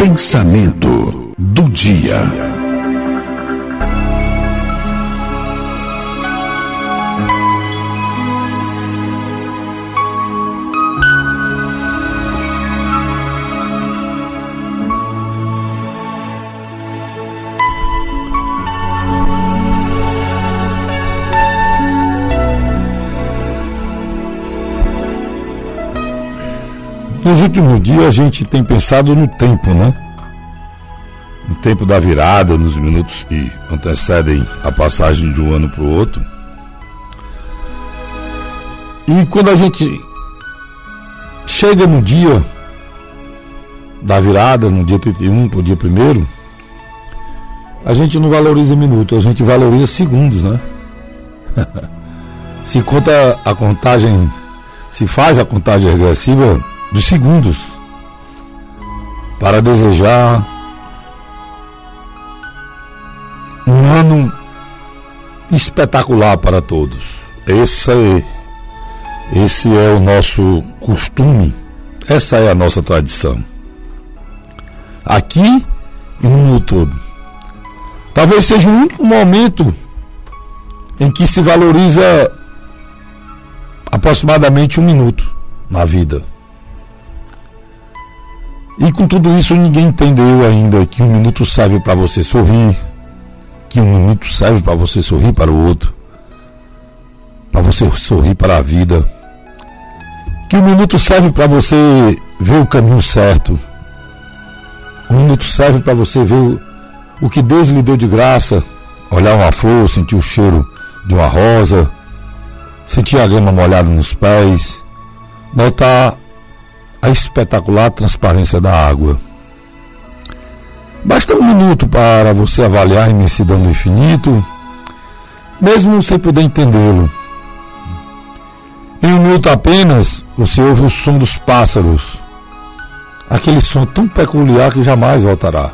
Pensamento do dia. Nos últimos dias a gente tem pensado no tempo, né? No tempo da virada, nos minutos que antecedem a passagem de um ano para o outro. E quando a gente chega no dia da virada, no dia 31 para o dia 1 a gente não valoriza minutos, a gente valoriza segundos, né? se conta a contagem, se faz a contagem regressiva dos segundos para desejar um ano espetacular para todos. Esse é, esse é o nosso costume, essa é a nossa tradição. Aqui e no mundo todo. Talvez seja o único momento em que se valoriza aproximadamente um minuto na vida. E com tudo isso ninguém entendeu ainda que um minuto serve para você sorrir, que um minuto serve para você sorrir para o outro, para você sorrir para a vida, que um minuto serve para você ver o caminho certo, um minuto serve para você ver o, o que Deus lhe deu de graça, olhar uma flor, sentir o cheiro de uma rosa, sentir a grama molhada nos pés, notar a espetacular transparência da água. Basta um minuto para você avaliar a imensidão do infinito, mesmo sem poder entendê-lo. Em um minuto apenas, você ouve o som dos pássaros, aquele som tão peculiar que jamais voltará.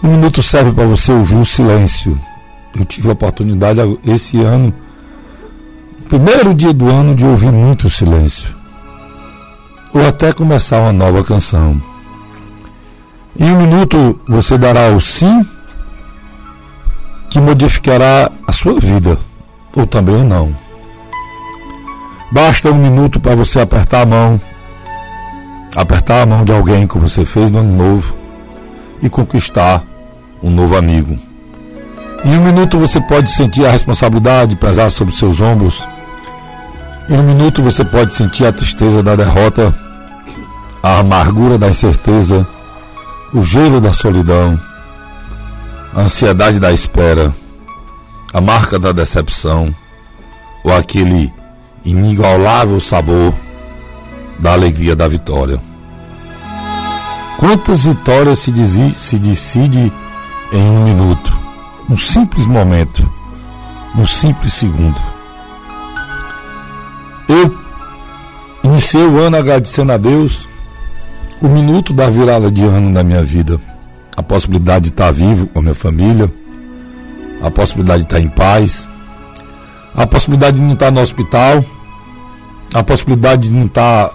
Um minuto serve para você ouvir o silêncio. Eu tive a oportunidade esse ano, no primeiro dia do ano, de ouvir muito silêncio ou até começar uma nova canção. Em um minuto você dará o sim que modificará a sua vida, ou também não. Basta um minuto para você apertar a mão, apertar a mão de alguém que você fez no ano novo e conquistar um novo amigo. Em um minuto você pode sentir a responsabilidade pesar sobre seus ombros em um minuto você pode sentir a tristeza da derrota, a amargura da incerteza, o gelo da solidão, a ansiedade da espera, a marca da decepção, ou aquele inigualável sabor da alegria da vitória. Quantas vitórias se, se decide em um minuto, um simples momento, um simples segundo? Iniciei o ano agradecendo a Deus o minuto da virada de ano na minha vida. A possibilidade de estar vivo com a minha família, a possibilidade de estar em paz, a possibilidade de não estar no hospital, a possibilidade de não estar,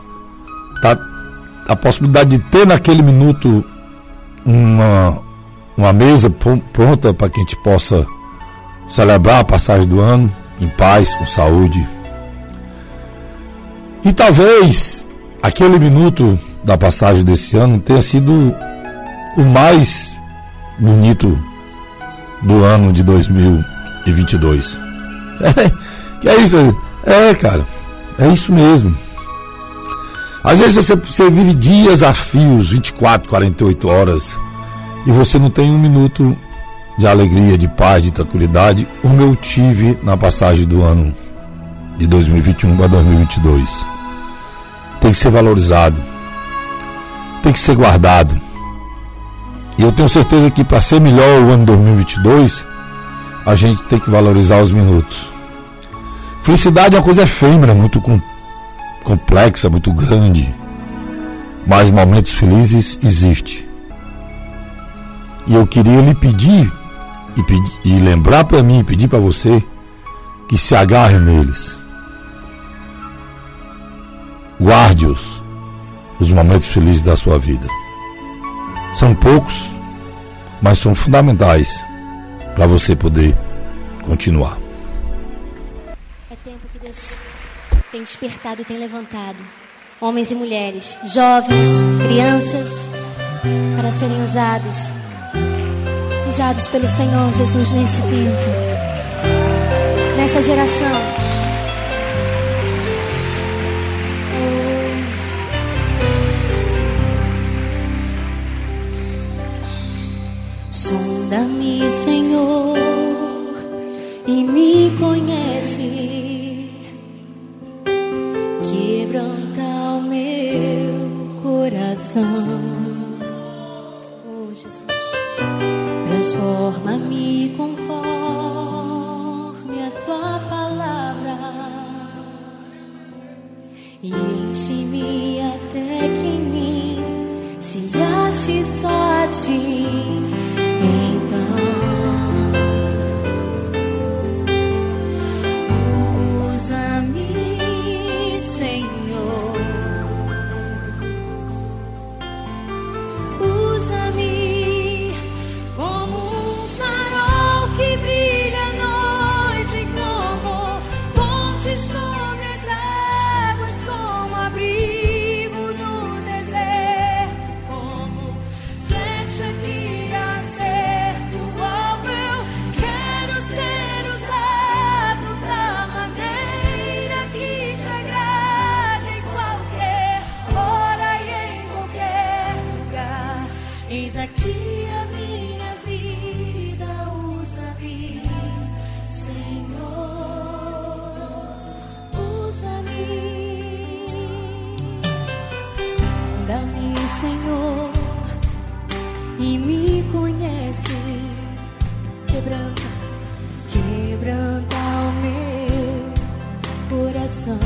estar a possibilidade de ter naquele minuto uma, uma mesa pronta para que a gente possa celebrar a passagem do ano em paz, com saúde, e talvez aquele minuto da passagem desse ano tenha sido o mais bonito do ano de 2022. É, que é isso? É, cara, é isso mesmo. Às vezes você, você vive dias a fios, 24, 48 horas, e você não tem um minuto de alegria, de paz, de tranquilidade, como eu tive na passagem do ano de 2021 para 2022 tem que ser valorizado, tem que ser guardado. E eu tenho certeza que para ser melhor o ano 2022, a gente tem que valorizar os minutos. Felicidade é uma coisa efêmera, muito com, complexa, muito grande. Mas momentos felizes existem. E eu queria lhe pedir e, e lembrar para mim, pedir para você que se agarre neles Guarde-os, os momentos felizes da sua vida. São poucos, mas são fundamentais para você poder continuar. É tempo que Deus tem despertado e tem levantado homens e mulheres, jovens, crianças, para serem usados, usados pelo Senhor Jesus nesse tempo, nessa geração. Sonda-me, Senhor, e me conhece. Quebranta o meu coração. sing. Senhor, e me conhece. Quebranta, quebranta o meu coração.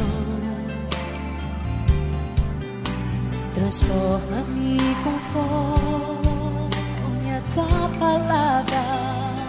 Transforma-me conforme a tua palavra.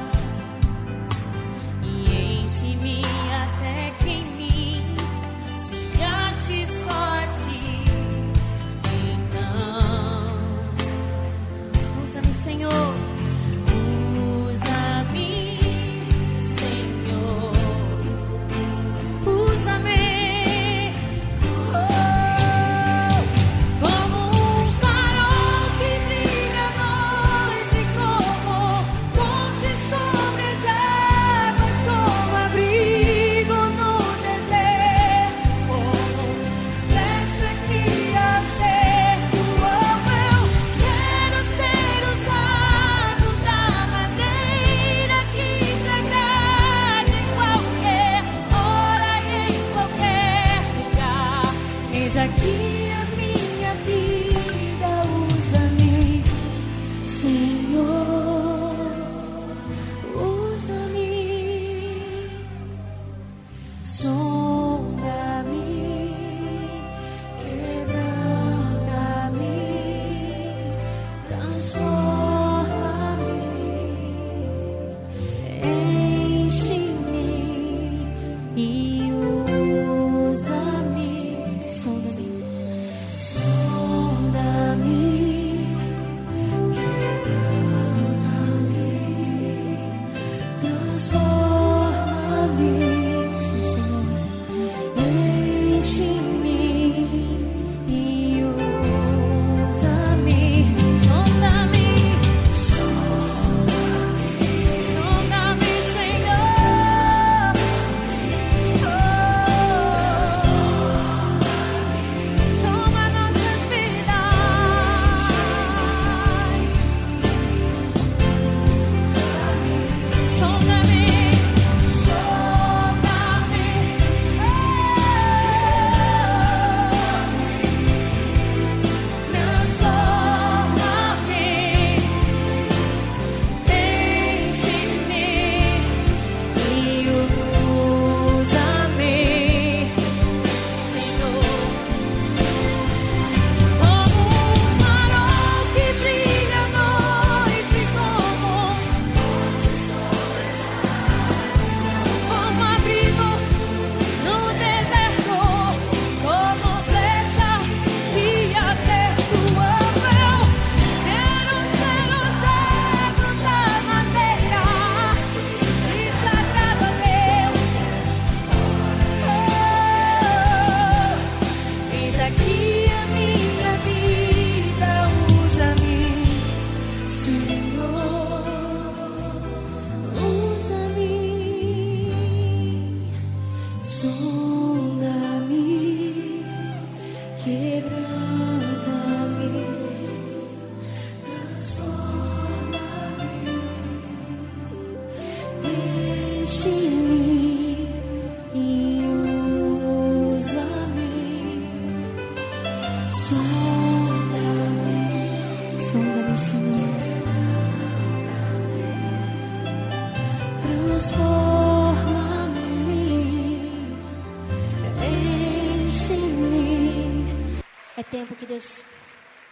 Tempo que Deus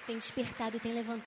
tem despertado e tem levantado.